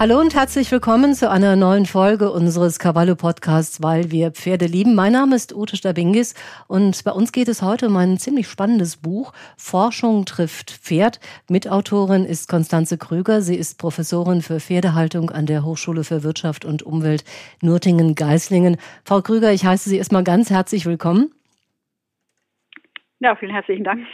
Hallo und herzlich willkommen zu einer neuen Folge unseres Cavallo Podcasts, weil wir Pferde lieben. Mein Name ist Ute Stabingis und bei uns geht es heute um ein ziemlich spannendes Buch. Forschung trifft Pferd. Mitautorin ist Konstanze Krüger. Sie ist Professorin für Pferdehaltung an der Hochschule für Wirtschaft und Umwelt Nürtingen-Geislingen. Frau Krüger, ich heiße Sie erstmal ganz herzlich willkommen. Ja, vielen herzlichen Dank.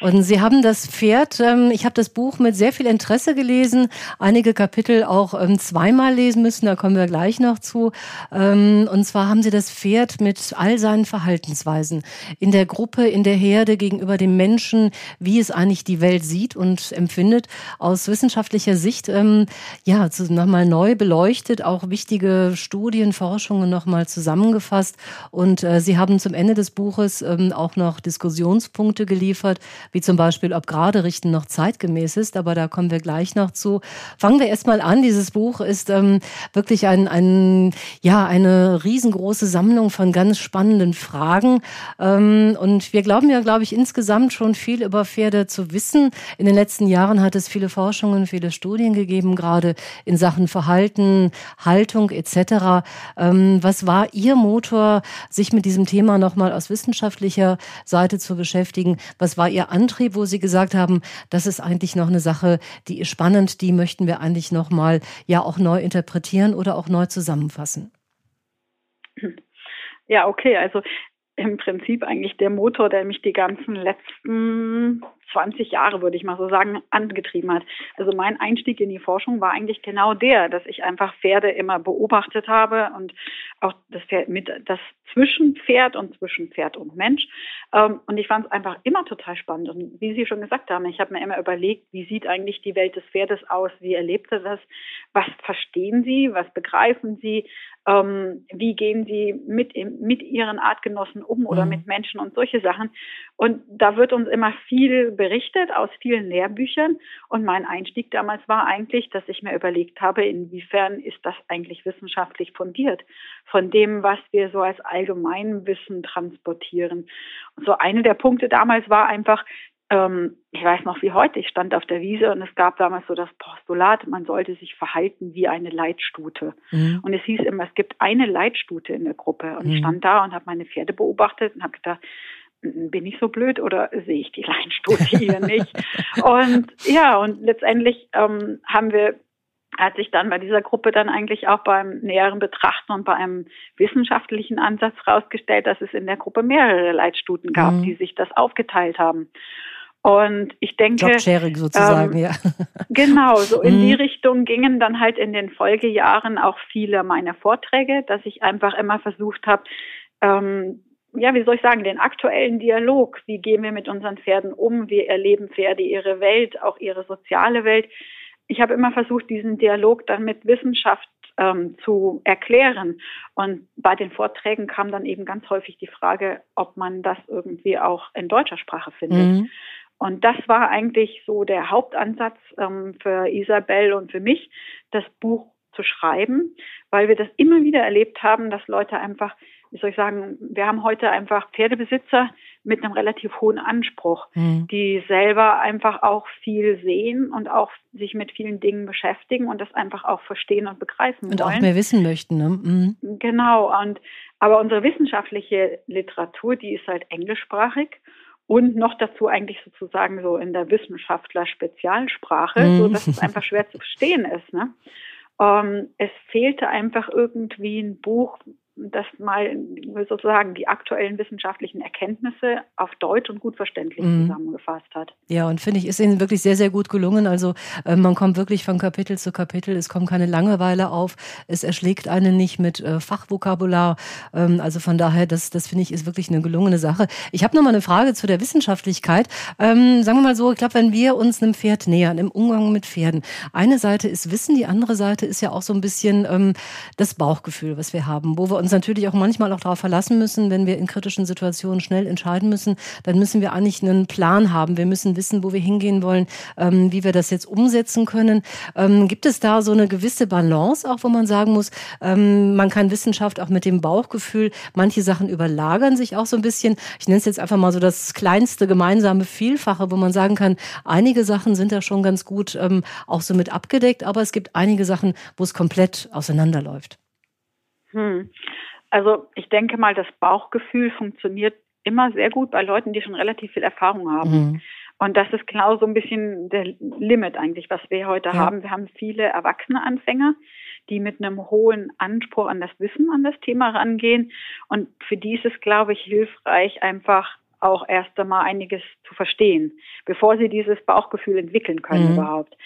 Und Sie haben das Pferd, ähm, ich habe das Buch mit sehr viel Interesse gelesen, einige Kapitel auch ähm, zweimal lesen müssen, da kommen wir gleich noch zu. Ähm, und zwar haben Sie das Pferd mit all seinen Verhaltensweisen in der Gruppe, in der Herde, gegenüber dem Menschen, wie es eigentlich die Welt sieht und empfindet, aus wissenschaftlicher Sicht, ja, nochmal neu beleuchtet, auch wichtige Studien, Forschungen nochmal zusammengefasst. Und äh, Sie haben zum Ende des Buches auch noch Diskussionen Diskussionspunkte geliefert, wie zum Beispiel, ob gerade Richten noch zeitgemäß ist, aber da kommen wir gleich noch zu. Fangen wir erstmal an. Dieses Buch ist ähm, wirklich ein, ein, ja, eine riesengroße Sammlung von ganz spannenden Fragen. Ähm, und wir glauben ja, glaube ich, insgesamt schon viel über Pferde zu wissen. In den letzten Jahren hat es viele Forschungen, viele Studien gegeben, gerade in Sachen Verhalten, Haltung etc. Ähm, was war Ihr Motor, sich mit diesem Thema nochmal aus wissenschaftlicher Seite zu beschäftigen. Was war Ihr Antrieb, wo Sie gesagt haben, das ist eigentlich noch eine Sache, die ist spannend, die möchten wir eigentlich noch mal ja auch neu interpretieren oder auch neu zusammenfassen? Ja, okay, also im Prinzip eigentlich der Motor, der mich die ganzen letzten 20 Jahre, würde ich mal so sagen, angetrieben hat. Also mein Einstieg in die Forschung war eigentlich genau der, dass ich einfach Pferde immer beobachtet habe und auch das Pferd mit das Zwischenpferd und zwischen Pferd und Mensch. Ähm, und ich fand es einfach immer total spannend. Und wie Sie schon gesagt haben, ich habe mir immer überlegt, wie sieht eigentlich die Welt des Pferdes aus? Wie erlebt er das? Was verstehen Sie? Was begreifen Sie? Ähm, wie gehen Sie mit, mit Ihren Artgenossen um oder mhm. mit Menschen und solche Sachen? Und da wird uns immer viel berichtet aus vielen Lehrbüchern. Und mein Einstieg damals war eigentlich, dass ich mir überlegt habe, inwiefern ist das eigentlich wissenschaftlich fundiert von dem, was wir so als Allgemeinwissen transportieren. Und so eine der Punkte damals war einfach, ähm, ich weiß noch wie heute, ich stand auf der Wiese und es gab damals so das Postulat, man sollte sich verhalten wie eine Leitstute. Mhm. Und es hieß immer, es gibt eine Leitstute in der Gruppe. Und mhm. ich stand da und habe meine Pferde beobachtet und habe gedacht, bin ich so blöd oder sehe ich die Leinstudie hier nicht? Und ja, und letztendlich ähm, haben wir hat sich dann bei dieser Gruppe dann eigentlich auch beim näheren Betrachten und bei einem wissenschaftlichen Ansatz herausgestellt, dass es in der Gruppe mehrere Leitstuten gab, mhm. die sich das aufgeteilt haben. Und ich denke. Jobsharing sozusagen, ähm, ja. Genau, so in mhm. die Richtung gingen dann halt in den Folgejahren auch viele meiner Vorträge, dass ich einfach immer versucht habe, ähm, ja, wie soll ich sagen, den aktuellen Dialog, wie gehen wir mit unseren Pferden um, wie erleben Pferde ihre Welt, auch ihre soziale Welt. Ich habe immer versucht, diesen Dialog dann mit Wissenschaft ähm, zu erklären. Und bei den Vorträgen kam dann eben ganz häufig die Frage, ob man das irgendwie auch in deutscher Sprache findet. Mhm. Und das war eigentlich so der Hauptansatz ähm, für Isabel und für mich, das Buch zu schreiben, weil wir das immer wieder erlebt haben, dass Leute einfach wie soll ich sagen, wir haben heute einfach Pferdebesitzer mit einem relativ hohen Anspruch, mhm. die selber einfach auch viel sehen und auch sich mit vielen Dingen beschäftigen und das einfach auch verstehen und begreifen und wollen. auch mehr wissen möchten. Ne? Mhm. Genau. Und aber unsere wissenschaftliche Literatur, die ist halt englischsprachig und noch dazu eigentlich sozusagen so in der Wissenschaftler-Spezialsprache, mhm. so dass es einfach schwer zu verstehen ist. Ne? Ähm, es fehlte einfach irgendwie ein Buch, das mal sozusagen die aktuellen wissenschaftlichen Erkenntnisse auf Deutsch und gut verständlich mhm. zusammengefasst hat. Ja, und finde ich, ist Ihnen wirklich sehr, sehr gut gelungen. Also äh, man kommt wirklich von Kapitel zu Kapitel, es kommt keine Langeweile auf, es erschlägt einen nicht mit äh, Fachvokabular. Ähm, also von daher, das, das finde ich, ist wirklich eine gelungene Sache. Ich habe noch mal eine Frage zu der Wissenschaftlichkeit. Ähm, sagen wir mal so, ich glaube, wenn wir uns einem Pferd nähern, im Umgang mit Pferden, eine Seite ist Wissen, die andere Seite ist ja auch so ein bisschen ähm, das Bauchgefühl, was wir haben, wo wir uns uns natürlich auch manchmal auch darauf verlassen müssen, wenn wir in kritischen Situationen schnell entscheiden müssen, dann müssen wir eigentlich einen Plan haben. Wir müssen wissen, wo wir hingehen wollen, ähm, wie wir das jetzt umsetzen können. Ähm, gibt es da so eine gewisse Balance auch, wo man sagen muss, ähm, man kann Wissenschaft auch mit dem Bauchgefühl, manche Sachen überlagern sich auch so ein bisschen. Ich nenne es jetzt einfach mal so das kleinste gemeinsame Vielfache, wo man sagen kann, einige Sachen sind da schon ganz gut ähm, auch so mit abgedeckt, aber es gibt einige Sachen, wo es komplett auseinanderläuft. Hm. Also ich denke mal, das Bauchgefühl funktioniert immer sehr gut bei Leuten, die schon relativ viel Erfahrung haben. Mhm. Und das ist genau so ein bisschen der Limit eigentlich, was wir heute ja. haben. Wir haben viele erwachsene Anfänger, die mit einem hohen Anspruch an das Wissen, an das Thema rangehen. Und für die ist es, glaube ich, hilfreich, einfach auch erst einmal einiges zu verstehen, bevor sie dieses Bauchgefühl entwickeln können mhm. überhaupt.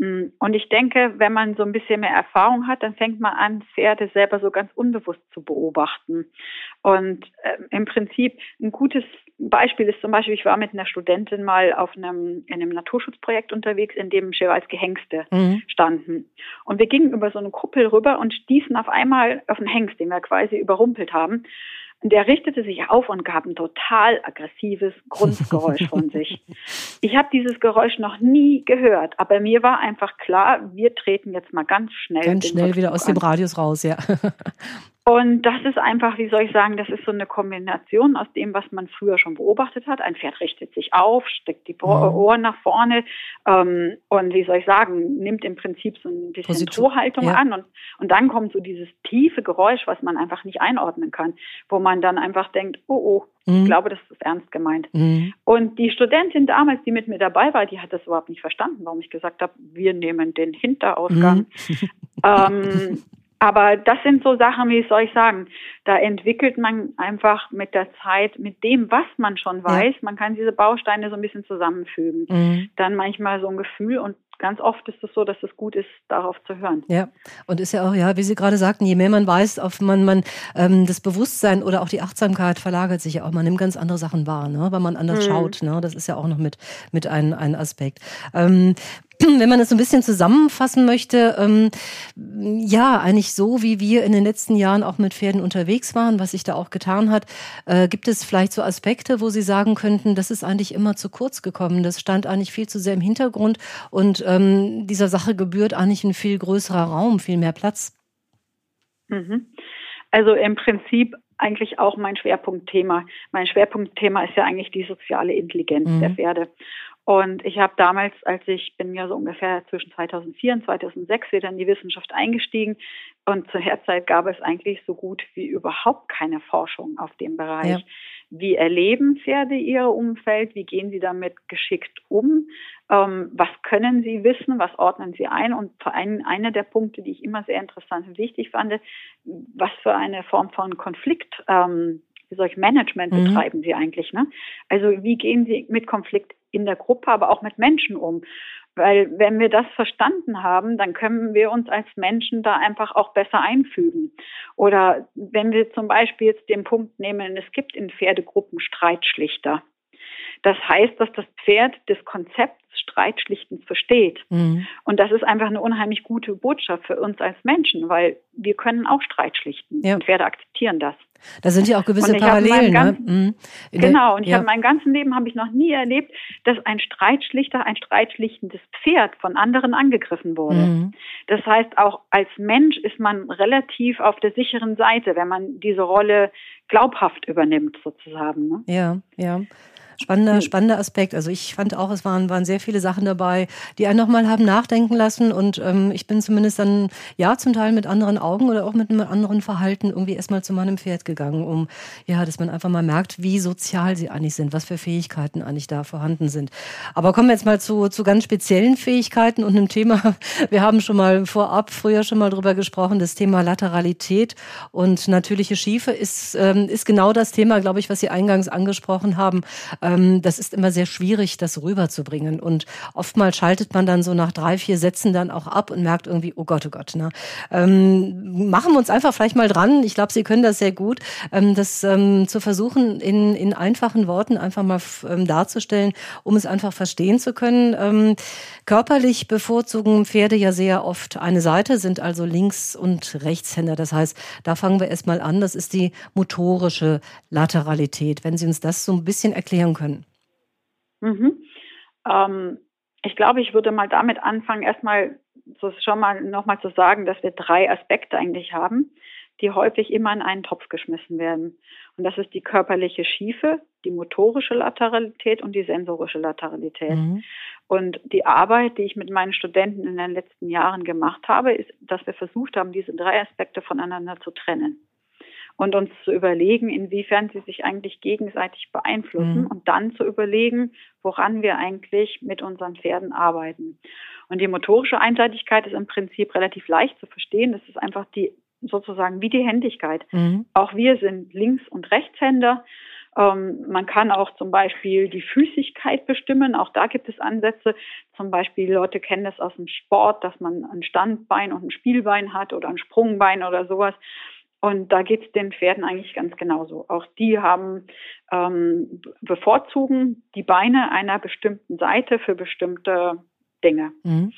Mm, und ich denke, wenn man so ein bisschen mehr Erfahrung hat, dann fängt man an, Pferde selber so ganz unbewusst zu beobachten. Und äh, im Prinzip ein gutes Beispiel ist zum Beispiel, ich war mit einer Studentin mal auf einem, in einem Naturschutzprojekt unterwegs, in dem Schewalski Hengste mhm. standen. Und wir gingen über so eine Kuppel rüber und stießen auf einmal auf einen Hengst, den wir quasi überrumpelt haben. Und der richtete sich auf und gab ein total aggressives Grundgeräusch von sich. Ich habe dieses Geräusch noch nie gehört, aber mir war einfach klar, wir treten jetzt mal ganz schnell. Ganz schnell wieder aus an. dem Radius raus, ja. Und das ist einfach, wie soll ich sagen, das ist so eine Kombination aus dem, was man früher schon beobachtet hat. Ein Pferd richtet sich auf, steckt die mhm. Ohren nach vorne ähm, und wie soll ich sagen, nimmt im Prinzip so ein bisschen Torhaltung ja. an und, und dann kommt so dieses tiefe Geräusch, was man einfach nicht einordnen kann, wo man dann einfach denkt, oh oh, ich mhm. glaube, das ist ernst gemeint. Mhm. Und die Studentin damals, die mit mir dabei war, die hat das überhaupt nicht verstanden, warum ich gesagt habe, wir nehmen den Hinterausgang. Mhm. ähm, aber das sind so Sachen, wie soll ich sagen, da entwickelt man einfach mit der Zeit, mit dem, was man schon weiß, ja. man kann diese Bausteine so ein bisschen zusammenfügen. Mhm. Dann manchmal so ein Gefühl und ganz oft ist es so, dass es gut ist, darauf zu hören. Ja, und ist ja auch, ja, wie Sie gerade sagten, je mehr man weiß, auf man, man ähm, das Bewusstsein oder auch die Achtsamkeit verlagert sich ja auch. Man nimmt ganz andere Sachen wahr, ne? weil man anders mhm. schaut. Ne? Das ist ja auch noch mit, mit ein, ein Aspekt. Ähm, wenn man es so ein bisschen zusammenfassen möchte, ähm, ja, eigentlich so, wie wir in den letzten Jahren auch mit Pferden unterwegs waren, was sich da auch getan hat, äh, gibt es vielleicht so Aspekte, wo Sie sagen könnten, das ist eigentlich immer zu kurz gekommen, das stand eigentlich viel zu sehr im Hintergrund und ähm, dieser Sache gebührt eigentlich ein viel größerer Raum, viel mehr Platz? Mhm. Also im Prinzip eigentlich auch mein Schwerpunktthema. Mein Schwerpunktthema ist ja eigentlich die soziale Intelligenz mhm. der Pferde. Und ich habe damals, als ich bin ja so ungefähr zwischen 2004 und 2006 wieder in die Wissenschaft eingestiegen und zur Herzeit gab es eigentlich so gut wie überhaupt keine Forschung auf dem Bereich. Ja. Wie erleben Pferde ihr Umfeld? Wie gehen sie damit geschickt um? Ähm, was können sie wissen? Was ordnen sie ein? Und vor allem einer der Punkte, die ich immer sehr interessant und wichtig fand, was für eine Form von Konflikt ähm, solch Management mhm. betreiben Sie eigentlich? Ne? Also wie gehen Sie mit Konflikt in der Gruppe, aber auch mit Menschen um? Weil wenn wir das verstanden haben, dann können wir uns als Menschen da einfach auch besser einfügen. Oder wenn wir zum Beispiel jetzt den Punkt nehmen, es gibt in Pferdegruppen Streitschlichter. Das heißt, dass das Pferd das Konzept Streitschlichtens versteht. Mhm. Und das ist einfach eine unheimlich gute Botschaft für uns als Menschen, weil wir können auch Streit schlichten. Ja. Und Pferde akzeptieren das. Da sind ja auch gewisse Parallelen. Ne? Ganzen, ne? Genau, und ich ja. habe mein ganzen Leben habe ich noch nie erlebt, dass ein Streitschlichter, ein streitschlichtendes Pferd von anderen angegriffen wurde. Mhm. Das heißt, auch als Mensch ist man relativ auf der sicheren Seite, wenn man diese Rolle glaubhaft übernimmt, sozusagen. Ne? Ja, ja. Spannender, hm. spannender Aspekt. Also ich fand auch, es waren, waren sehr viele Sachen dabei, die einen nochmal haben nachdenken lassen. Und ähm, ich bin zumindest dann, ja, zum Teil mit anderen Augen oder auch mit einem anderen Verhalten irgendwie erstmal zu meinem Pferd gegangen, um, ja, dass man einfach mal merkt, wie sozial sie eigentlich sind, was für Fähigkeiten eigentlich da vorhanden sind. Aber kommen wir jetzt mal zu, zu ganz speziellen Fähigkeiten und einem Thema. Wir haben schon mal vorab früher schon mal drüber gesprochen, das Thema Lateralität und natürliche Schiefe ist, ähm, ist genau das Thema, glaube ich, was Sie eingangs angesprochen haben ähm, das ist immer sehr schwierig, das rüberzubringen. Und oftmals schaltet man dann so nach drei, vier Sätzen dann auch ab und merkt irgendwie, oh Gott, oh Gott. Ne? Ähm, machen wir uns einfach vielleicht mal dran. Ich glaube, Sie können das sehr gut, ähm, das ähm, zu versuchen, in, in einfachen Worten einfach mal ähm, darzustellen, um es einfach verstehen zu können. Ähm, körperlich bevorzugen Pferde ja sehr oft eine Seite, sind also Links- und Rechtshänder. Das heißt, da fangen wir erstmal an. Das ist die motorische Lateralität. Wenn Sie uns das so ein bisschen erklären können. Mhm. Ähm, ich glaube, ich würde mal damit anfangen, erstmal so schon mal nochmal zu sagen, dass wir drei Aspekte eigentlich haben, die häufig immer in einen Topf geschmissen werden. Und das ist die körperliche Schiefe, die motorische Lateralität und die sensorische Lateralität. Mhm. Und die Arbeit, die ich mit meinen Studenten in den letzten Jahren gemacht habe, ist, dass wir versucht haben, diese drei Aspekte voneinander zu trennen und uns zu überlegen, inwiefern sie sich eigentlich gegenseitig beeinflussen mhm. und dann zu überlegen, woran wir eigentlich mit unseren Pferden arbeiten. Und die motorische Einseitigkeit ist im Prinzip relativ leicht zu verstehen. Das ist einfach die sozusagen wie die Händigkeit. Mhm. Auch wir sind Links- und Rechtshänder. Ähm, man kann auch zum Beispiel die Füßigkeit bestimmen. Auch da gibt es Ansätze. Zum Beispiel Leute kennen das aus dem Sport, dass man ein Standbein und ein Spielbein hat oder ein Sprungbein oder sowas. Und da geht es den Pferden eigentlich ganz genauso. Auch die haben ähm, bevorzugen die Beine einer bestimmten Seite für bestimmte Dinge. Mhm.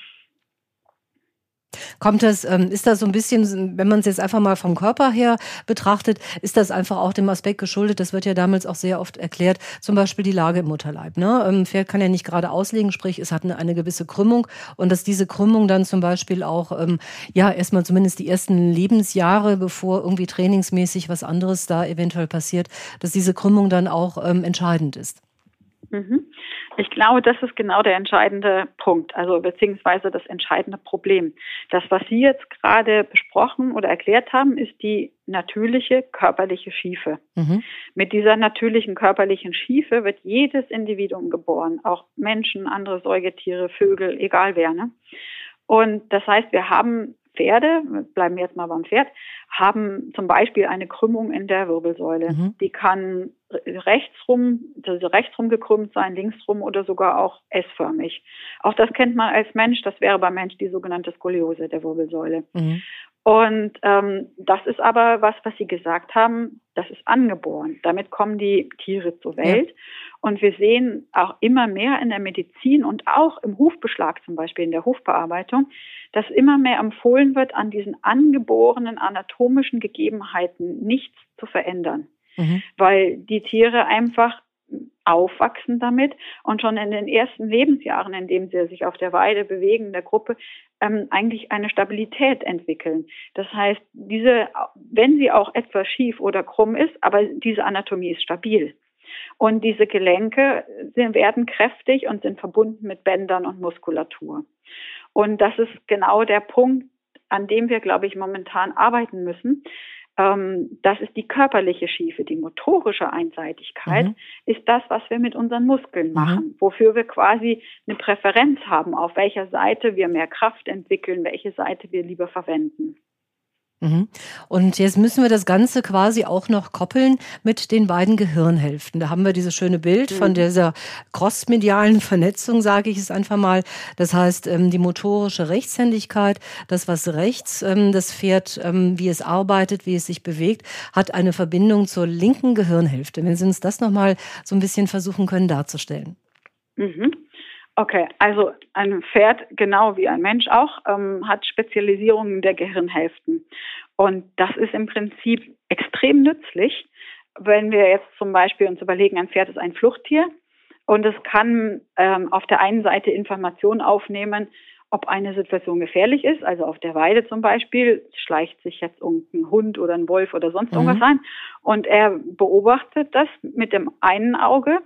Kommt das, ähm, ist das so ein bisschen, wenn man es jetzt einfach mal vom Körper her betrachtet, ist das einfach auch dem Aspekt geschuldet, das wird ja damals auch sehr oft erklärt, zum Beispiel die Lage im Mutterleib. Ne? Ein ähm, Pferd kann ja nicht gerade auslegen, sprich, es hat eine, eine gewisse Krümmung und dass diese Krümmung dann zum Beispiel auch, ähm, ja, erstmal zumindest die ersten Lebensjahre, bevor irgendwie trainingsmäßig was anderes da eventuell passiert, dass diese Krümmung dann auch ähm, entscheidend ist. Mhm. Ich glaube, das ist genau der entscheidende Punkt, also beziehungsweise das entscheidende Problem. Das, was Sie jetzt gerade besprochen oder erklärt haben, ist die natürliche körperliche Schiefe. Mhm. Mit dieser natürlichen körperlichen Schiefe wird jedes Individuum geboren, auch Menschen, andere Säugetiere, Vögel, egal wer. Ne? Und das heißt, wir haben Pferde, bleiben wir jetzt mal beim Pferd, haben zum Beispiel eine Krümmung in der Wirbelsäule. Mhm. Die kann rechtsrum, also rechtsrum gekrümmt sein, linksrum oder sogar auch S-förmig. Auch das kennt man als Mensch, das wäre beim Mensch die sogenannte Skoliose der Wirbelsäule. Mhm. Und ähm, das ist aber was, was Sie gesagt haben, das ist angeboren. Damit kommen die Tiere zur Welt. Ja. Und wir sehen auch immer mehr in der Medizin und auch im Hufbeschlag zum Beispiel, in der Hufbearbeitung, dass immer mehr empfohlen wird, an diesen angeborenen anatomischen Gegebenheiten nichts zu verändern. Mhm. Weil die Tiere einfach aufwachsen damit und schon in den ersten Lebensjahren, in denen sie sich auf der Weide bewegen, in der Gruppe, ähm, eigentlich eine Stabilität entwickeln. Das heißt, diese, wenn sie auch etwas schief oder krumm ist, aber diese Anatomie ist stabil. Und diese Gelenke sind, werden kräftig und sind verbunden mit Bändern und Muskulatur. Und das ist genau der Punkt, an dem wir, glaube ich, momentan arbeiten müssen, das ist die körperliche Schiefe. Die motorische Einseitigkeit mhm. ist das, was wir mit unseren Muskeln mhm. machen, mhm. wofür wir quasi eine Präferenz haben, auf welcher Seite wir mehr Kraft entwickeln, welche Seite wir lieber verwenden. Mhm. Und jetzt müssen wir das Ganze quasi auch noch koppeln mit den beiden Gehirnhälften. Da haben wir dieses schöne Bild mhm. von dieser crossmedialen Vernetzung, sage ich es einfach mal. Das heißt, ähm, die motorische Rechtshändigkeit, das was rechts, ähm, das Pferd, ähm, wie es arbeitet, wie es sich bewegt, hat eine Verbindung zur linken Gehirnhälfte. Wenn Sie uns das nochmal so ein bisschen versuchen können darzustellen. Mhm. Okay, also ein Pferd, genau wie ein Mensch auch, ähm, hat Spezialisierungen der Gehirnhälften. Und das ist im Prinzip extrem nützlich, wenn wir jetzt zum Beispiel uns überlegen, ein Pferd ist ein Fluchttier und es kann ähm, auf der einen Seite Informationen aufnehmen, ob eine Situation gefährlich ist. Also auf der Weide zum Beispiel schleicht sich jetzt irgendein Hund oder ein Wolf oder sonst irgendwas mhm. ein. Und er beobachtet das mit dem einen Auge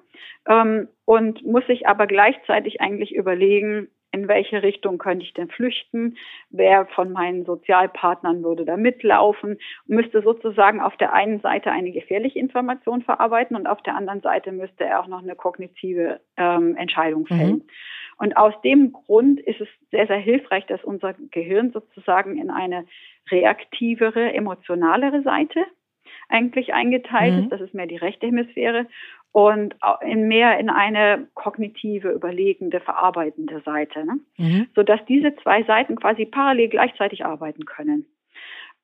ähm, und muss sich aber gleichzeitig eigentlich überlegen, in welche Richtung könnte ich denn flüchten, wer von meinen Sozialpartnern würde da mitlaufen, müsste sozusagen auf der einen Seite eine gefährliche Information verarbeiten und auf der anderen Seite müsste er auch noch eine kognitive ähm, Entscheidung fällen. Mhm. Und aus dem Grund ist es sehr, sehr hilfreich, dass unser Gehirn sozusagen in eine reaktivere, emotionalere Seite eigentlich eingeteilt mhm. ist. Das ist mehr die rechte Hemisphäre. Und in mehr in eine kognitive, überlegende, verarbeitende Seite, ne? mhm. sodass diese zwei Seiten quasi parallel gleichzeitig arbeiten können.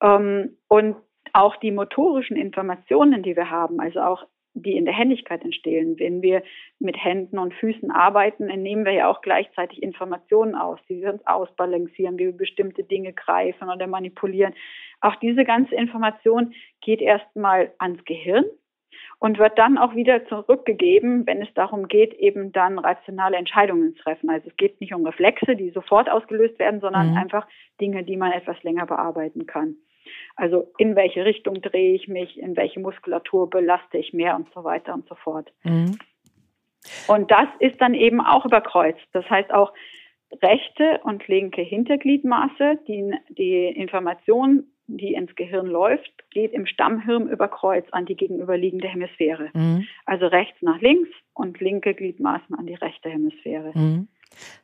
Ähm, und auch die motorischen Informationen, die wir haben, also auch die in der Händigkeit entstehen. Wenn wir mit Händen und Füßen arbeiten, entnehmen wir ja auch gleichzeitig Informationen aus, die wir uns ausbalancieren, wie wir bestimmte Dinge greifen oder manipulieren. Auch diese ganze Information geht erstmal ans Gehirn und wird dann auch wieder zurückgegeben, wenn es darum geht, eben dann rationale Entscheidungen zu treffen. Also es geht nicht um Reflexe, die sofort ausgelöst werden, sondern mhm. einfach Dinge, die man etwas länger bearbeiten kann. Also in welche Richtung drehe ich mich, in welche Muskulatur belaste ich mehr und so weiter und so fort. Mhm. Und das ist dann eben auch überkreuzt. Das heißt auch rechte und linke Hintergliedmaße, die, die Information, die ins Gehirn läuft, geht im Stammhirn über Kreuz an die gegenüberliegende Hemisphäre. Mhm. Also rechts nach links und linke Gliedmaßen an die rechte Hemisphäre. Mhm.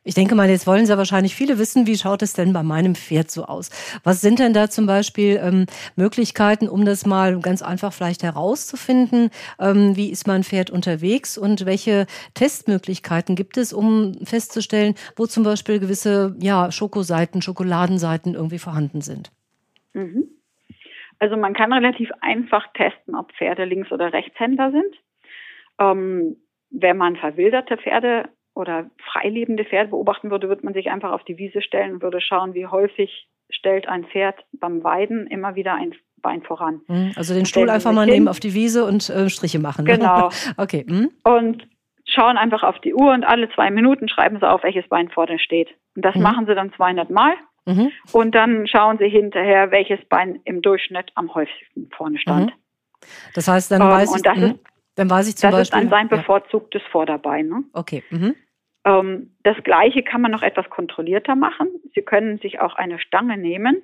Ich denke mal, jetzt wollen Sie ja wahrscheinlich viele wissen, wie schaut es denn bei meinem Pferd so aus? Was sind denn da zum Beispiel ähm, Möglichkeiten, um das mal ganz einfach vielleicht herauszufinden? Ähm, wie ist mein Pferd unterwegs und welche Testmöglichkeiten gibt es, um festzustellen, wo zum Beispiel gewisse ja, Schokoseiten, Schokoladenseiten irgendwie vorhanden sind? Mhm. Also man kann relativ einfach testen, ob Pferde Links- oder Rechtshänder sind. Ähm, wenn man verwilderte Pferde oder freilebende Pferde beobachten würde, würde man sich einfach auf die Wiese stellen und würde schauen, wie häufig stellt ein Pferd beim Weiden immer wieder ein Bein voran. Hm, also den Stuhl einfach mal hin. nehmen auf die Wiese und äh, Striche machen. Ne? Genau. okay. Hm? Und schauen einfach auf die Uhr und alle zwei Minuten schreiben sie auf, welches Bein vorne steht. Und das mhm. machen sie dann 200 Mal. Mhm. Und dann schauen sie hinterher, welches Bein im Durchschnitt am häufigsten vorne stand. Mhm. Das heißt, dann ähm, weiß ich, ist, dann weiß ich zum das Beispiel. Das ist dann sein bevorzugtes ja. Vorderbein. Ne? Okay. Mhm. Ähm, das Gleiche kann man noch etwas kontrollierter machen. Sie können sich auch eine Stange nehmen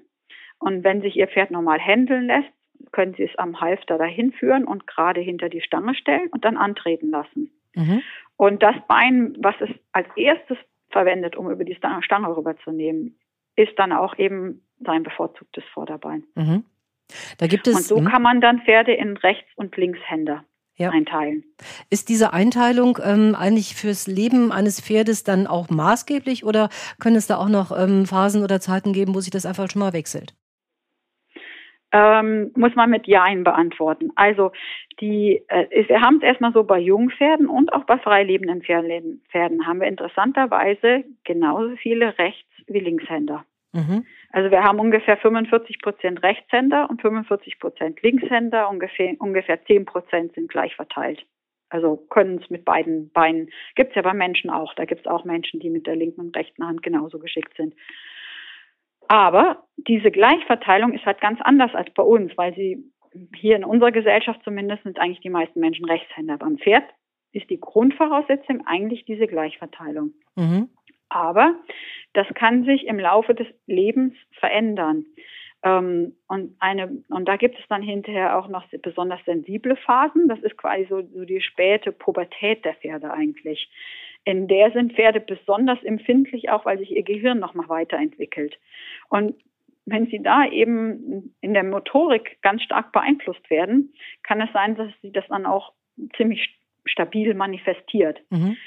und wenn sich Ihr Pferd normal händeln lässt, können Sie es am Halfter dahin führen und gerade hinter die Stange stellen und dann antreten lassen. Mhm. Und das Bein, was es als erstes verwendet, um über die Stange rüberzunehmen, ist dann auch eben sein bevorzugtes Vorderbein. Mhm. Da gibt es, und so mh. kann man dann Pferde in Rechts- und Linkshänder ja. einteilen. Ist diese Einteilung ähm, eigentlich fürs Leben eines Pferdes dann auch maßgeblich oder können es da auch noch ähm, Phasen oder Zeiten geben, wo sich das einfach schon mal wechselt? Ähm, muss man mit Jein beantworten. Also die, äh, wir haben es erstmal so bei Jungpferden und auch bei freilebenden Pferden, Pferden haben wir interessanterweise genauso viele Rechts- wie Linkshänder. Mhm. Also wir haben ungefähr 45 Prozent Rechtshänder und 45 Prozent Linkshänder, ungefähr, ungefähr 10 Prozent sind gleich verteilt. Also können es mit beiden Beinen, gibt es ja bei Menschen auch, da gibt es auch Menschen, die mit der linken und rechten Hand genauso geschickt sind. Aber diese Gleichverteilung ist halt ganz anders als bei uns, weil sie hier in unserer Gesellschaft zumindest sind eigentlich die meisten Menschen Rechtshänder. Beim Pferd ist die Grundvoraussetzung eigentlich diese Gleichverteilung. Mhm. Aber das kann sich im Laufe des Lebens verändern. Ähm, und eine, und da gibt es dann hinterher auch noch besonders sensible Phasen. Das ist quasi so, so die späte Pubertät der Pferde eigentlich. In der sind Pferde besonders empfindlich, auch weil sich ihr Gehirn noch mal weiterentwickelt. Und wenn sie da eben in der Motorik ganz stark beeinflusst werden, kann es sein, dass sie das dann auch ziemlich stabil manifestiert. Mhm.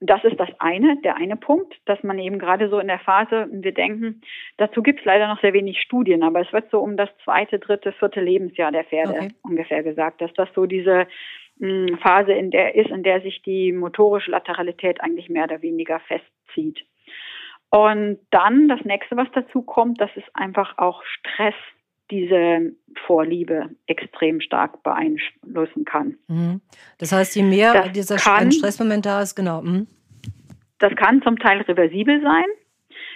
Das ist das eine, der eine Punkt, dass man eben gerade so in der Phase, wir denken, dazu gibt es leider noch sehr wenig Studien, aber es wird so um das zweite, dritte, vierte Lebensjahr der Pferde okay. ungefähr gesagt, dass das so diese mh, hm, Phase in der ist, in der sich die motorische Lateralität eigentlich mehr oder weniger festzieht. Und dann das nächste, was dazu kommt, das ist einfach auch Stress diese Vorliebe extrem stark beeinflussen kann. Mhm. Das heißt, je mehr das dieser kann, Stressmoment da ist, genau. Mhm. Das kann zum Teil reversibel sein.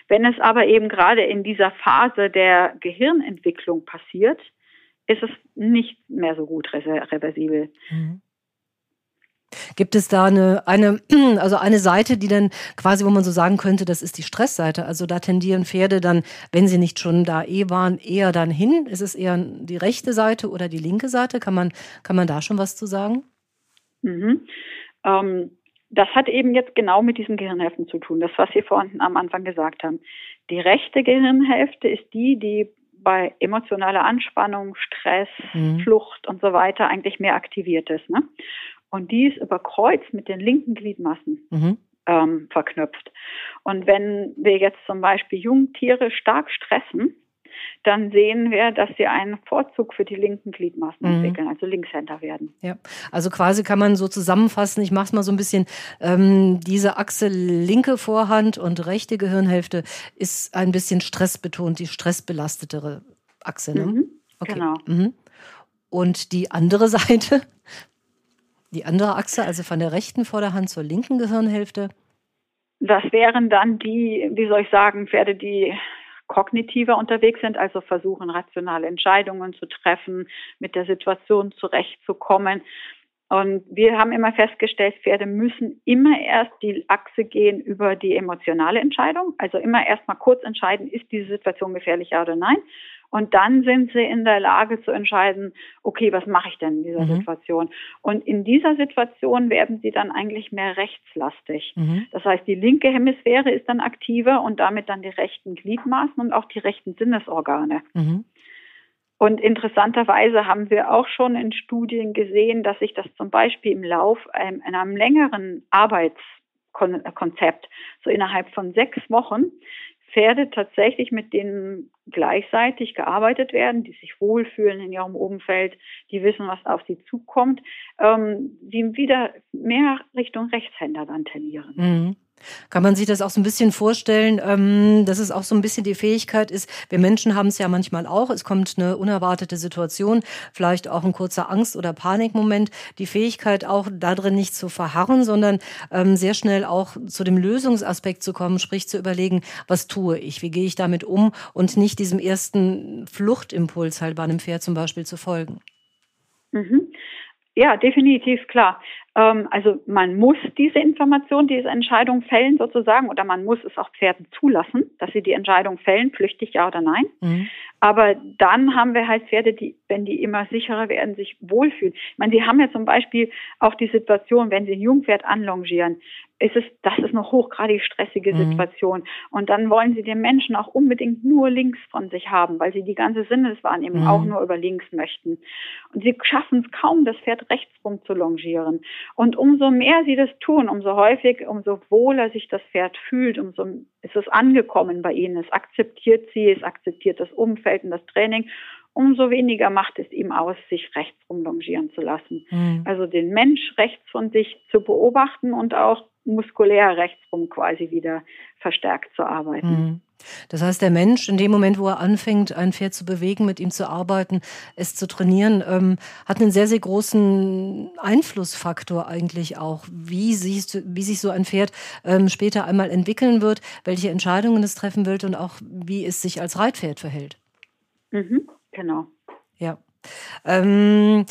Wenn es aber eben gerade in dieser Phase der Gehirnentwicklung passiert, ist es nicht mehr so gut reversibel. Mhm. Gibt es da eine, eine, also eine Seite, die dann quasi, wo man so sagen könnte, das ist die Stressseite? Also da tendieren Pferde dann, wenn sie nicht schon da eh waren, eher dann hin? Ist es eher die rechte Seite oder die linke Seite? Kann man, kann man da schon was zu sagen? Mhm. Ähm, das hat eben jetzt genau mit diesen Gehirnhälften zu tun, das, was Sie vorhin am Anfang gesagt haben. Die rechte Gehirnhälfte ist die, die bei emotionaler Anspannung, Stress, mhm. Flucht und so weiter eigentlich mehr aktiviert ist. Ne? Und die ist überkreuzt mit den linken Gliedmassen. Mhm. Ähm, verknüpft. Und wenn wir jetzt zum Beispiel Jungtiere stark stressen, dann sehen wir, dass sie einen Vorzug für die linken Gliedmaßen mhm. entwickeln, also Linkshänder werden. Ja, also quasi kann man so zusammenfassen, ich mache es mal so ein bisschen, ähm, diese Achse linke Vorhand und rechte Gehirnhälfte ist ein bisschen stressbetont, die stressbelastetere Achse. Ne? Mhm, okay. Genau. Mhm. Und die andere Seite, die andere Achse, also von der rechten Vorderhand zur linken Gehirnhälfte? Das wären dann die, wie soll ich sagen, Pferde, die kognitiver unterwegs sind, also versuchen, rationale Entscheidungen zu treffen, mit der Situation zurechtzukommen. Und wir haben immer festgestellt, Pferde müssen immer erst die Achse gehen über die emotionale Entscheidung. Also immer erst mal kurz entscheiden, ist diese Situation gefährlich, ja oder nein. Und dann sind sie in der Lage zu entscheiden, okay, was mache ich denn in dieser mhm. Situation? Und in dieser Situation werden sie dann eigentlich mehr rechtslastig. Mhm. Das heißt, die linke Hemisphäre ist dann aktiver und damit dann die rechten Gliedmaßen und auch die rechten Sinnesorgane. Mhm. Und interessanterweise haben wir auch schon in Studien gesehen, dass sich das zum Beispiel im Lauf ähm, einem längeren Arbeitskonzept, so innerhalb von sechs Wochen, Pferde tatsächlich, mit denen gleichzeitig gearbeitet werden, die sich wohlfühlen in ihrem Umfeld, die wissen, was auf sie zukommt, ähm, die wieder mehr Richtung Rechtshänder dann tendieren. Mhm. Kann man sich das auch so ein bisschen vorstellen, ähm, dass es auch so ein bisschen die Fähigkeit ist, wir Menschen haben es ja manchmal auch, es kommt eine unerwartete Situation, vielleicht auch ein kurzer Angst- oder Panikmoment, die Fähigkeit auch darin nicht zu verharren, sondern ähm, sehr schnell auch zu dem Lösungsaspekt zu kommen, sprich zu überlegen, was tue ich, wie gehe ich damit um und nicht diesem ersten Fluchtimpuls halt bei einem Pferd zum Beispiel zu folgen. Mhm. Ja, definitiv klar. Ähm, also man muss diese Information, diese Entscheidung fällen sozusagen, oder man muss es auch Pferden zulassen, dass sie die Entscheidung fällen, flüchtig ja oder nein. Mhm. Aber dann haben wir halt Pferde, die, wenn die immer sicherer werden, sich wohlfühlen. Ich meine, sie haben ja zum Beispiel auch die Situation, wenn sie ein Jungpferd anlongieren, ist es, das ist eine hochgradig stressige mhm. Situation. Mhm. Und dann wollen sie den Menschen auch unbedingt nur links von sich haben, weil sie die ganze Sinneswahrnehmung mhm. auch nur über links möchten. Und sie schaffen es kaum, das Pferd rechtsrum zu longieren. Und umso mehr sie das tun, umso häufig, umso wohler sich das Pferd fühlt, umso ist es angekommen bei ihnen. Es akzeptiert sie, es akzeptiert das Umfeld und das Training umso weniger macht es ihm aus, sich rechts rumlongieren zu lassen. Mhm. Also den Mensch rechts von sich zu beobachten und auch muskulär rechtsrum quasi wieder verstärkt zu arbeiten. Mhm. Das heißt, der Mensch in dem Moment, wo er anfängt, ein Pferd zu bewegen, mit ihm zu arbeiten, es zu trainieren, ähm, hat einen sehr, sehr großen Einflussfaktor eigentlich auch, wie sich, wie sich so ein Pferd ähm, später einmal entwickeln wird, welche Entscheidungen es treffen wird und auch wie es sich als Reitpferd verhält. Mhm, genau. Ja. Ähm,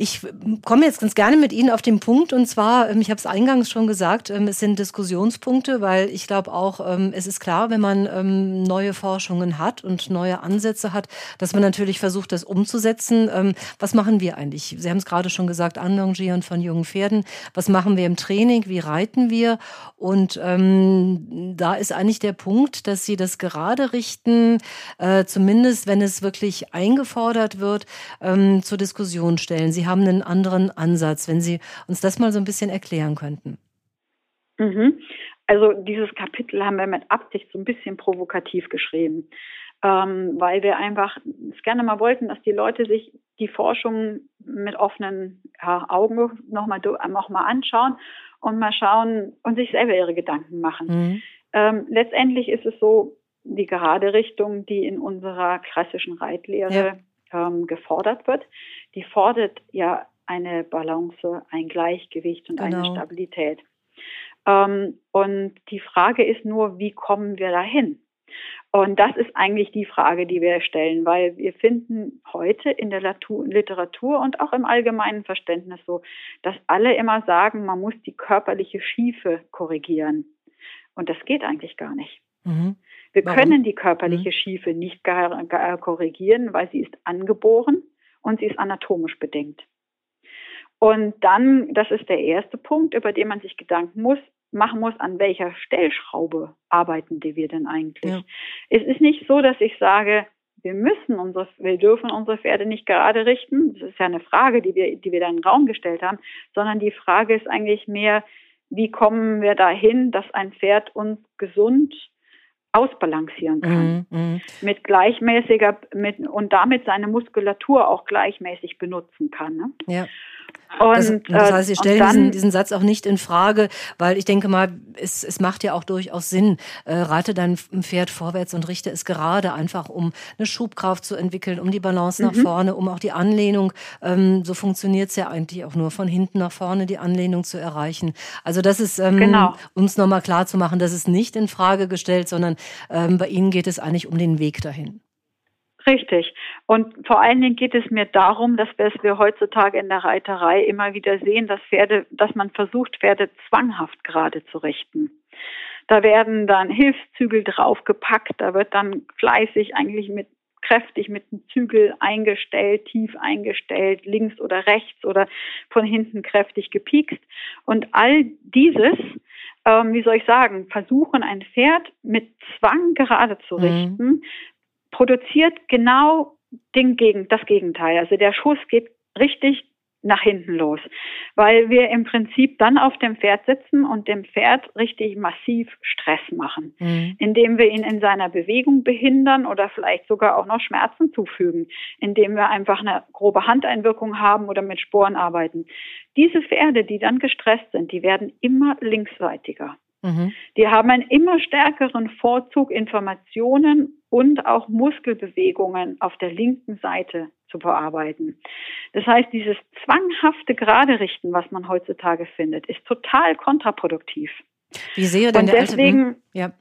ich komme jetzt ganz gerne mit Ihnen auf den Punkt und zwar, ähm, ich habe es eingangs schon gesagt, ähm, es sind Diskussionspunkte, weil ich glaube auch, ähm, es ist klar, wenn man neue Forschungen hat und neue Ansätze hat, dass man natürlich versucht, das umzusetzen. Was machen wir eigentlich? Sie haben es gerade schon gesagt, Anlongieren von jungen Pferden. Was machen wir im Training? Wie reiten wir? Und ähm, da ist eigentlich der Punkt, dass Sie das gerade richten, äh, zumindest wenn es wirklich eingefordert wird, ähm, zur Diskussion stellen. Sie haben einen anderen Ansatz, wenn Sie uns das mal so ein bisschen erklären könnten. Mhm. Also dieses Kapitel haben wir mit Absicht so ein bisschen provokativ geschrieben, ähm, weil wir einfach es gerne mal wollten, dass die Leute sich die Forschung mit offenen ja, Augen nochmal noch mal anschauen und mal schauen und sich selber ihre Gedanken machen. Mhm. Ähm, letztendlich ist es so, die gerade Richtung, die in unserer klassischen Reitlehre ja ähm, gefordert wird, die fordert ja eine Balance, ein Gleichgewicht und genau. eine Stabilität. Ähm, und die Frage ist nur, wie kommen wir dahin? Und das ist eigentlich die Frage, die wir stellen, weil wir finden heute in der Literatur und auch im allgemeinen Verständnis so, dass alle immer sagen, man muss die körperliche Schiefe korrigieren. Und das geht eigentlich gar nicht. Mhm. Wir Warum? können die körperliche mhm. Schiefe nicht korrigieren, weil sie ist angeboren und sie ist anatomisch bedingt. Und dann, das ist der erste Punkt, über den man sich Gedanken muss, machen muss, an welcher Stellschraube arbeiten wir denn eigentlich? Ja. Es ist nicht so, dass ich sage, wir müssen unsere, wir dürfen unsere Pferde nicht gerade richten. Das ist ja eine Frage, die wir, die wir da in den Raum gestellt haben, sondern die Frage ist eigentlich mehr, wie kommen wir dahin, dass ein Pferd uns gesund ausbalancieren kann. Mm, mm. Mit gleichmäßiger, mit, und damit seine Muskulatur auch gleichmäßig benutzen kann. Ne? Ja. Und, das, das heißt, Sie stellen dann, diesen, diesen Satz auch nicht in Frage, weil ich denke mal, es, es macht ja auch durchaus Sinn. Äh, reite dein Pferd vorwärts und richte es gerade, einfach um eine Schubkraft zu entwickeln, um die Balance nach mhm. vorne, um auch die Anlehnung, ähm, so funktioniert es ja eigentlich auch nur von hinten nach vorne, die Anlehnung zu erreichen. Also das ist, ähm, genau. um es nochmal klar zu machen, das ist nicht in Frage gestellt, sondern ähm, bei Ihnen geht es eigentlich um den Weg dahin. Richtig. Und vor allen Dingen geht es mir darum, dass wir, wir heutzutage in der Reiterei immer wieder sehen, dass Pferde, dass man versucht, Pferde zwanghaft gerade zu richten. Da werden dann Hilfszügel draufgepackt, da wird dann fleißig eigentlich mit kräftig mit dem Zügel eingestellt, tief eingestellt, links oder rechts oder von hinten kräftig gepiekst. Und all dieses, ähm, wie soll ich sagen, versuchen ein Pferd mit Zwang gerade zu mhm. richten, mhm produziert genau den Gegen, das Gegenteil. Also der Schuss geht richtig nach hinten los, weil wir im Prinzip dann auf dem Pferd sitzen und dem Pferd richtig massiv Stress machen, mhm. indem wir ihn in seiner Bewegung behindern oder vielleicht sogar auch noch Schmerzen zufügen, indem wir einfach eine grobe Handeinwirkung haben oder mit Sporen arbeiten. Diese Pferde, die dann gestresst sind, die werden immer linksseitiger. Mhm. Die haben einen immer stärkeren Vorzug, Informationen und auch Muskelbewegungen auf der linken Seite zu bearbeiten. Das heißt, dieses zwanghafte Gerade richten, was man heutzutage findet, ist total kontraproduktiv. Wie sehe denn, der, deswegen, Alte, ja.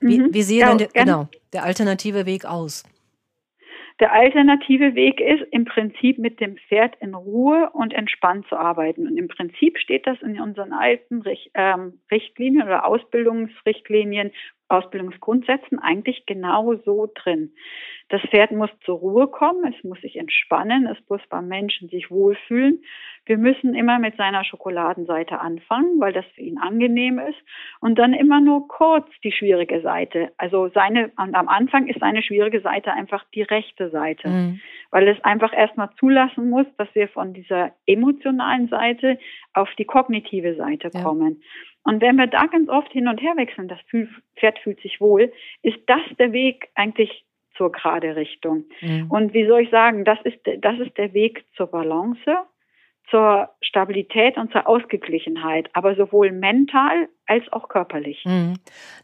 wie, wie sehe ja, denn der, genau, der alternative Weg aus? Der alternative Weg ist im Prinzip mit dem Pferd in Ruhe und entspannt zu arbeiten. Und im Prinzip steht das in unseren alten ähm, Richtlinien oder Ausbildungsrichtlinien Ausbildungsgrundsätzen eigentlich genau so drin. Das Pferd muss zur Ruhe kommen, es muss sich entspannen, es muss beim Menschen sich wohlfühlen. Wir müssen immer mit seiner Schokoladenseite anfangen, weil das für ihn angenehm ist und dann immer nur kurz die schwierige Seite. Also seine, am Anfang ist seine schwierige Seite einfach die rechte Seite, mhm. weil es einfach erstmal zulassen muss, dass wir von dieser emotionalen Seite auf die kognitive Seite kommen. Und wenn wir da ganz oft hin und her wechseln, das Pferd fühlt sich wohl, ist das der Weg eigentlich zur gerade Richtung. Mhm. Und wie soll ich sagen, das ist, das ist der Weg zur Balance, zur Stabilität und zur Ausgeglichenheit, aber sowohl mental als auch körperlich. Mhm.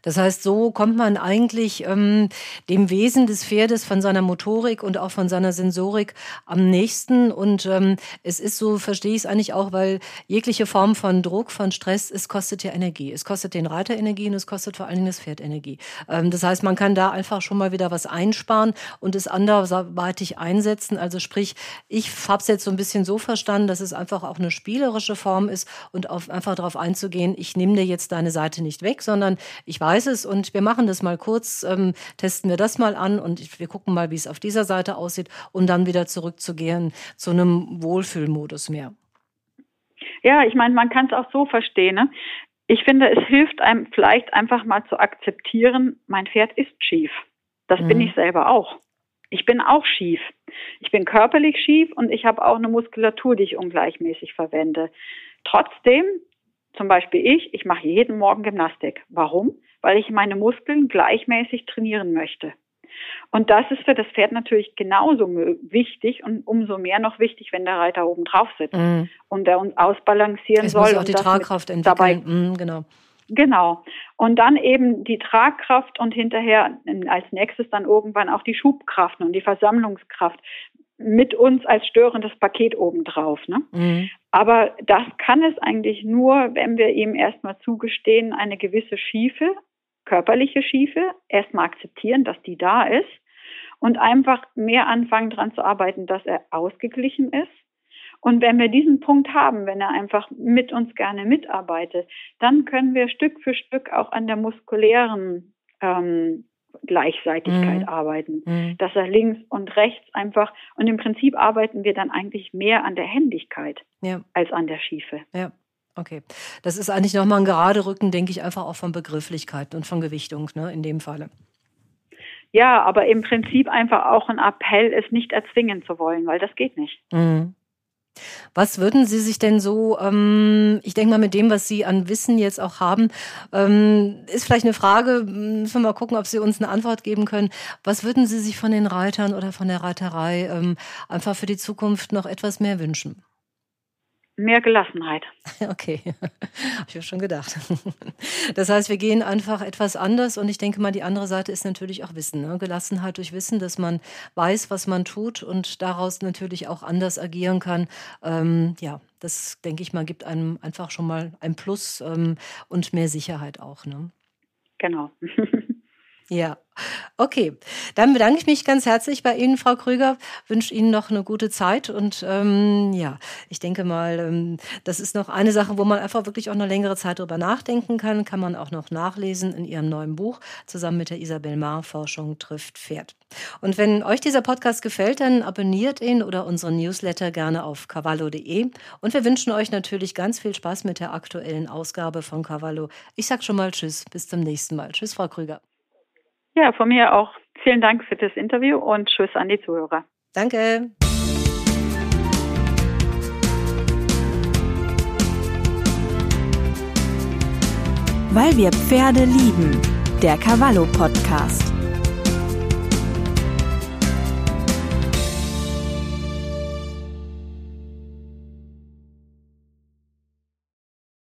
Das heißt, so kommt man eigentlich ähm, dem Wesen des Pferdes von seiner Motorik und auch von seiner Sensorik am nächsten. Und ähm, es ist so, verstehe ich es eigentlich auch, weil jegliche Form von Druck, von Stress, es kostet ja Energie. Es kostet den Reiter Energie und es kostet vor allen Dingen das Pferd Energie. Ähm, das heißt, man kann da einfach schon mal wieder was einsparen und es anderweitig einsetzen. Also sprich, ich habe es jetzt so ein bisschen so verstanden, dass es einfach auch eine spielerische Form ist und auf, einfach darauf einzugehen, ich nehme dir jetzt deine Seite nicht weg, sondern ich weiß es und wir machen das mal kurz, ähm, testen wir das mal an und wir gucken mal, wie es auf dieser Seite aussieht und dann wieder zurückzugehen zu einem Wohlfühlmodus mehr. Ja, ich meine, man kann es auch so verstehen. Ne? Ich finde, es hilft einem vielleicht einfach mal zu akzeptieren, mein Pferd ist schief. Das mhm. bin ich selber auch. Ich bin auch schief. Ich bin körperlich schief und ich habe auch eine Muskulatur, die ich ungleichmäßig verwende. Trotzdem zum Beispiel ich, ich mache jeden Morgen Gymnastik. Warum? Weil ich meine Muskeln gleichmäßig trainieren möchte. Und das ist für das Pferd natürlich genauso wichtig und umso mehr noch wichtig, wenn der Reiter oben drauf sitzt mm. und der uns ausbalancieren es soll. Muss auch die Tragkraft entwickeln. Dabei, mm, genau. Genau. Und dann eben die Tragkraft und hinterher als nächstes dann irgendwann auch die Schubkraft und die Versammlungskraft mit uns als störendes Paket obendrauf. Ne? Mhm. Aber das kann es eigentlich nur, wenn wir ihm erstmal zugestehen, eine gewisse Schiefe, körperliche Schiefe, erstmal akzeptieren, dass die da ist und einfach mehr anfangen daran zu arbeiten, dass er ausgeglichen ist. Und wenn wir diesen Punkt haben, wenn er einfach mit uns gerne mitarbeitet, dann können wir Stück für Stück auch an der muskulären ähm, Gleichseitigkeit mhm. arbeiten, mhm. dass er links und rechts einfach und im Prinzip arbeiten wir dann eigentlich mehr an der Händigkeit ja. als an der Schiefe. Ja. Okay, das ist eigentlich nochmal ein gerade Rücken, denke ich, einfach auch von Begrifflichkeit und von Gewichtung ne, in dem Falle. Ja, aber im Prinzip einfach auch ein Appell, es nicht erzwingen zu wollen, weil das geht nicht. Mhm. Was würden Sie sich denn so, ähm, ich denke mal mit dem, was Sie an Wissen jetzt auch haben, ähm, ist vielleicht eine Frage, müssen wir mal gucken, ob Sie uns eine Antwort geben können. Was würden Sie sich von den Reitern oder von der Reiterei ähm, einfach für die Zukunft noch etwas mehr wünschen? Mehr Gelassenheit. Okay, habe ich mir schon gedacht. Das heißt, wir gehen einfach etwas anders und ich denke mal, die andere Seite ist natürlich auch Wissen. Ne? Gelassenheit durch Wissen, dass man weiß, was man tut und daraus natürlich auch anders agieren kann. Ähm, ja, das denke ich mal, gibt einem einfach schon mal ein Plus ähm, und mehr Sicherheit auch. Ne? Genau. Ja, okay. Dann bedanke ich mich ganz herzlich bei Ihnen, Frau Krüger. Wünsche Ihnen noch eine gute Zeit und ähm, ja, ich denke mal, ähm, das ist noch eine Sache, wo man einfach wirklich auch eine längere Zeit drüber nachdenken kann. Kann man auch noch nachlesen in Ihrem neuen Buch zusammen mit der Isabel Mar. Forschung trifft Pferd. Und wenn euch dieser Podcast gefällt, dann abonniert ihn oder unseren Newsletter gerne auf cavallo.de. Und wir wünschen euch natürlich ganz viel Spaß mit der aktuellen Ausgabe von Cavallo. Ich sag schon mal Tschüss, bis zum nächsten Mal. Tschüss, Frau Krüger. Ja, von mir auch vielen Dank für das Interview und Tschüss an die Zuhörer. Danke. Weil wir Pferde lieben. Der Cavallo Podcast.